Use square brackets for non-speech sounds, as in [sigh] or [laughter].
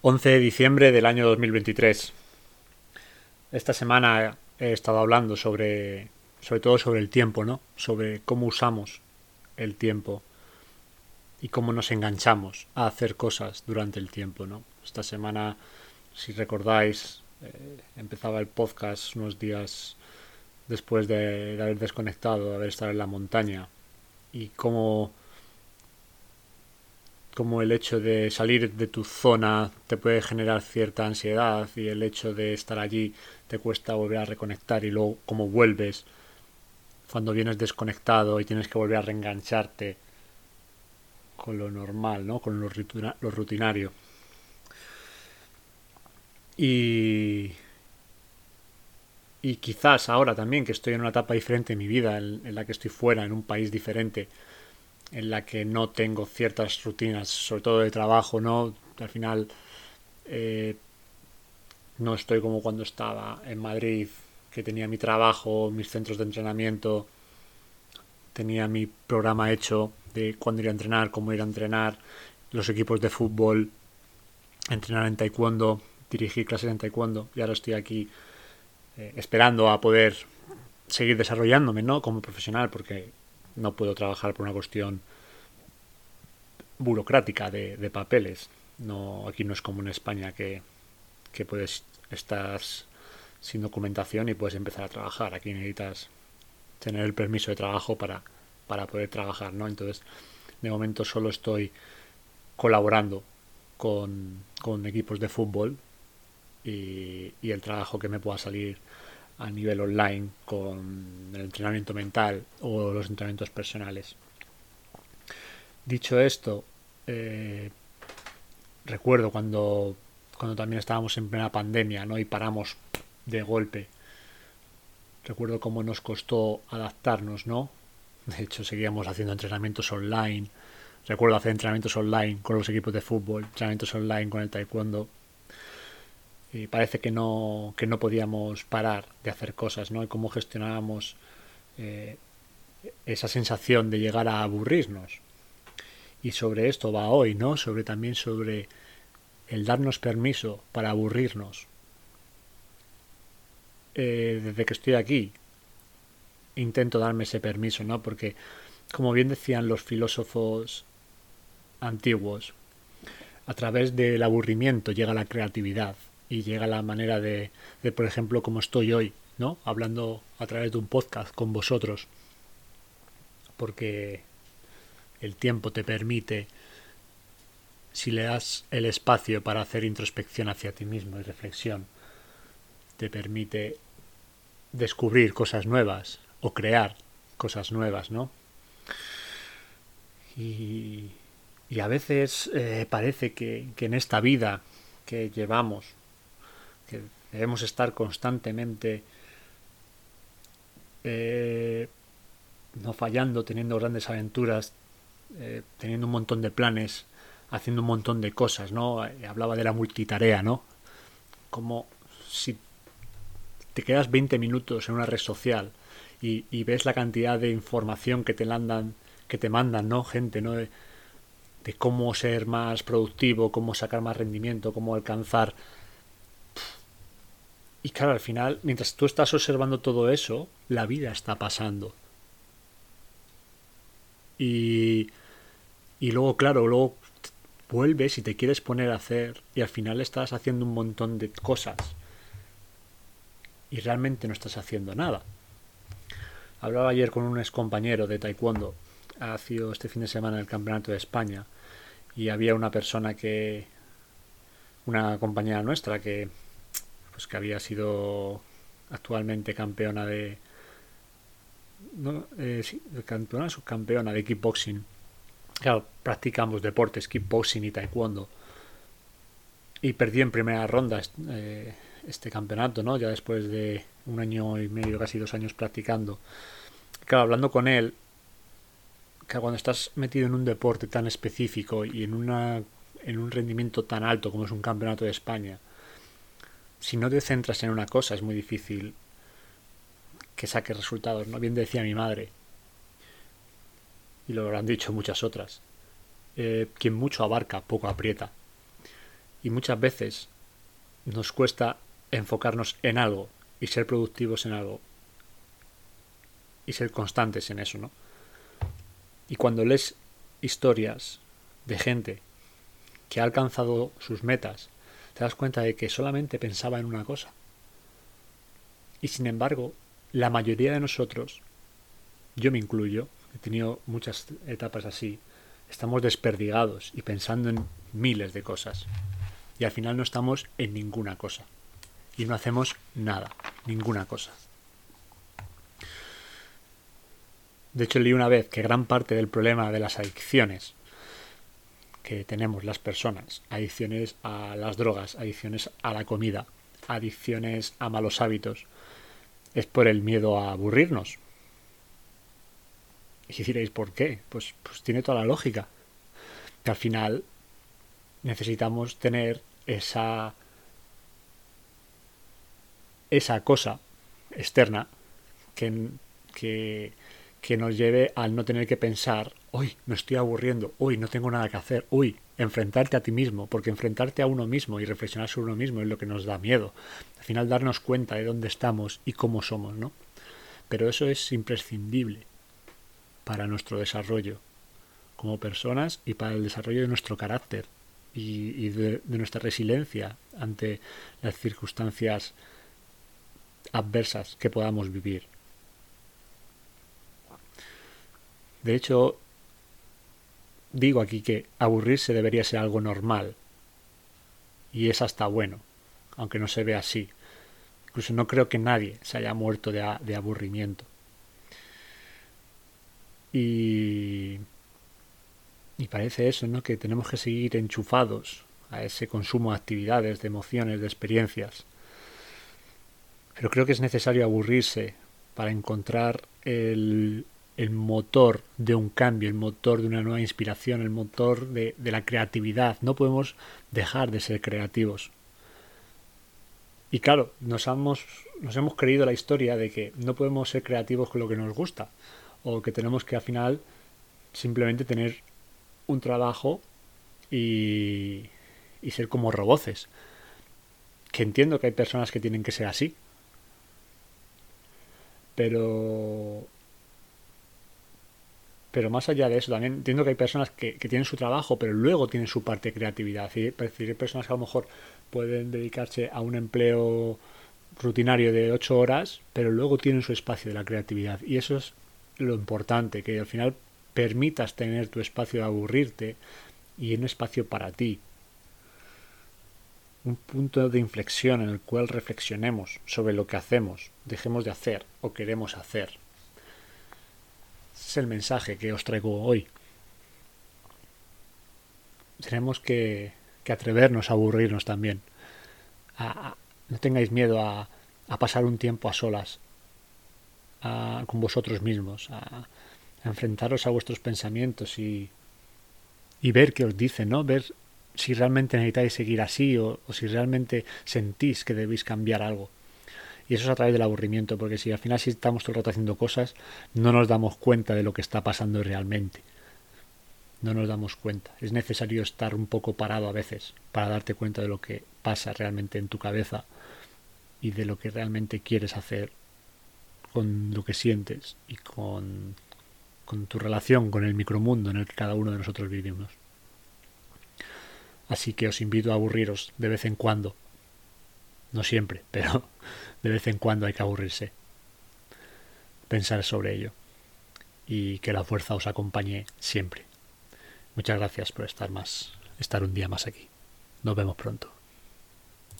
11 de diciembre del año 2023. Esta semana he estado hablando sobre, sobre todo sobre el tiempo, ¿no? Sobre cómo usamos el tiempo y cómo nos enganchamos a hacer cosas durante el tiempo, ¿no? Esta semana, si recordáis, eh, empezaba el podcast unos días después de, de haber desconectado, de haber estado en la montaña y cómo como el hecho de salir de tu zona te puede generar cierta ansiedad y el hecho de estar allí te cuesta volver a reconectar y luego como vuelves cuando vienes desconectado y tienes que volver a reengancharte con lo normal, ¿no? Con lo, rutinario. Y y quizás ahora también que estoy en una etapa diferente en mi vida, en la que estoy fuera, en un país diferente, en la que no tengo ciertas rutinas, sobre todo de trabajo, ¿no? Al final eh, no estoy como cuando estaba en Madrid, que tenía mi trabajo, mis centros de entrenamiento, tenía mi programa hecho de cuándo ir a entrenar, cómo ir a entrenar, los equipos de fútbol, entrenar en taekwondo, dirigir clases en taekwondo y ahora estoy aquí eh, esperando a poder seguir desarrollándome, ¿no? Como profesional, porque no puedo trabajar por una cuestión burocrática de, papeles. No, aquí no es como en España que, que puedes estar sin documentación y puedes empezar a trabajar. Aquí necesitas tener el permiso de trabajo para, para poder trabajar, ¿no? Entonces, de momento solo estoy colaborando con, con equipos de fútbol y, el trabajo que me pueda salir a nivel online con el entrenamiento mental o los entrenamientos personales. Dicho esto, eh, recuerdo cuando, cuando también estábamos en plena pandemia ¿no? y paramos de golpe. Recuerdo cómo nos costó adaptarnos, ¿no? De hecho, seguíamos haciendo entrenamientos online. Recuerdo hacer entrenamientos online con los equipos de fútbol, entrenamientos online con el taekwondo y parece que no, que no podíamos parar de hacer cosas, ¿no? Y cómo gestionábamos eh, esa sensación de llegar a aburrirnos. Y sobre esto va hoy, ¿no? Sobre también sobre el darnos permiso para aburrirnos. Eh, desde que estoy aquí intento darme ese permiso, ¿no? Porque, como bien decían los filósofos antiguos, a través del aburrimiento llega la creatividad y llega la manera de, de, por ejemplo, como estoy hoy, ¿no? Hablando a través de un podcast con vosotros. Porque el tiempo te permite, si le das el espacio para hacer introspección hacia ti mismo y reflexión, te permite descubrir cosas nuevas o crear cosas nuevas, ¿no? Y, y a veces eh, parece que, que en esta vida que llevamos que debemos estar constantemente eh, no fallando, teniendo grandes aventuras, eh, teniendo un montón de planes, haciendo un montón de cosas, ¿no? Eh, hablaba de la multitarea, ¿no? Como si te quedas 20 minutos en una red social y, y ves la cantidad de información que te mandan, que te mandan, ¿no? Gente, ¿no? De, de cómo ser más productivo, cómo sacar más rendimiento, cómo alcanzar y claro, al final, mientras tú estás observando todo eso, la vida está pasando. Y, y luego, claro, luego vuelves y te quieres poner a hacer y al final estás haciendo un montón de cosas. Y realmente no estás haciendo nada. Hablaba ayer con un ex compañero de taekwondo. Ha sido este fin de semana el campeonato de España. Y había una persona que... Una compañera nuestra que pues que había sido actualmente campeona de no, eh, sí, campeona subcampeona de kickboxing. Claro practicamos deportes kickboxing y taekwondo. Y perdí en primera ronda eh, este campeonato no ya después de un año y medio casi dos años practicando. Claro hablando con él que cuando estás metido en un deporte tan específico y en una en un rendimiento tan alto como es un campeonato de España si no te centras en una cosa es muy difícil que saques resultados, ¿no? Bien decía mi madre, y lo han dicho muchas otras, eh, quien mucho abarca, poco aprieta. Y muchas veces nos cuesta enfocarnos en algo y ser productivos en algo y ser constantes en eso, ¿no? Y cuando lees historias de gente que ha alcanzado sus metas, te das cuenta de que solamente pensaba en una cosa. Y sin embargo, la mayoría de nosotros, yo me incluyo, he tenido muchas etapas así, estamos desperdigados y pensando en miles de cosas. Y al final no estamos en ninguna cosa. Y no hacemos nada, ninguna cosa. De hecho, leí una vez que gran parte del problema de las adicciones que tenemos las personas, adicciones a las drogas, adicciones a la comida, adicciones a malos hábitos, es por el miedo a aburrirnos. Y diréis, ¿por qué? Pues, pues tiene toda la lógica. Que al final necesitamos tener esa esa cosa externa que, que, que nos lleve al no tener que pensar, uy, me estoy aburriendo, uy, no tengo nada que hacer, uy, enfrentarte a ti mismo, porque enfrentarte a uno mismo y reflexionar sobre uno mismo es lo que nos da miedo. Al final darnos cuenta de dónde estamos y cómo somos, ¿no? Pero eso es imprescindible para nuestro desarrollo como personas y para el desarrollo de nuestro carácter y, de nuestra resiliencia ante las circunstancias adversas que podamos vivir. De hecho, digo aquí que aburrirse debería ser algo normal. Y es hasta bueno, aunque no se ve así. Incluso no creo que nadie se haya muerto de, de aburrimiento. Y, y parece eso, ¿no? Que tenemos que seguir enchufados a ese consumo de actividades, de emociones, de experiencias. Pero creo que es necesario aburrirse para encontrar el, el motor de un cambio, el motor de una nueva inspiración, el motor de, la creatividad. No podemos dejar de ser creativos. Y claro, nos hemos, nos hemos creído la historia de que no podemos ser creativos con lo que nos gusta, o que tenemos que al final simplemente tener un trabajo y, y ser como roboces. Que entiendo que hay personas que tienen que ser así. Pero pero más allá de eso, también entiendo que hay personas que, tienen su trabajo, pero luego tienen su parte de creatividad. Es decir, hay personas que a lo mejor pueden dedicarse a un empleo rutinario de ocho horas, pero luego tienen su espacio de la creatividad. Y eso es lo importante, que al final permitas tener tu espacio de aburrirte y un espacio para ti. Un punto de inflexión en el cual reflexionemos sobre lo que hacemos, dejemos de hacer o queremos hacer es el mensaje que os traigo hoy. Tenemos que, atrevernos a aburrirnos también. no tengáis miedo a, pasar un tiempo a solas con vosotros mismos, a, enfrentaros a vuestros pensamientos y, y ver qué os dicen, ¿no? Ver si realmente necesitáis seguir así o si realmente sentís que debéis cambiar algo. Y eso es a través del aburrimiento, porque si al final si estamos todo el rato haciendo cosas, no nos damos cuenta de lo que está pasando realmente. No nos damos cuenta. Es necesario estar un poco parado a veces para darte cuenta de lo que pasa realmente en tu cabeza y de lo que realmente quieres hacer con lo que sientes y con, con tu relación con el micromundo en el que cada uno de nosotros vivimos. Así que os invito a aburriros de vez en cuando. No siempre, [laughs] pero de vez en cuando hay que aburrirse. Pensar sobre ello. Y que la fuerza os acompañe siempre. Muchas gracias por estar más, estar un día más aquí. Nos vemos pronto.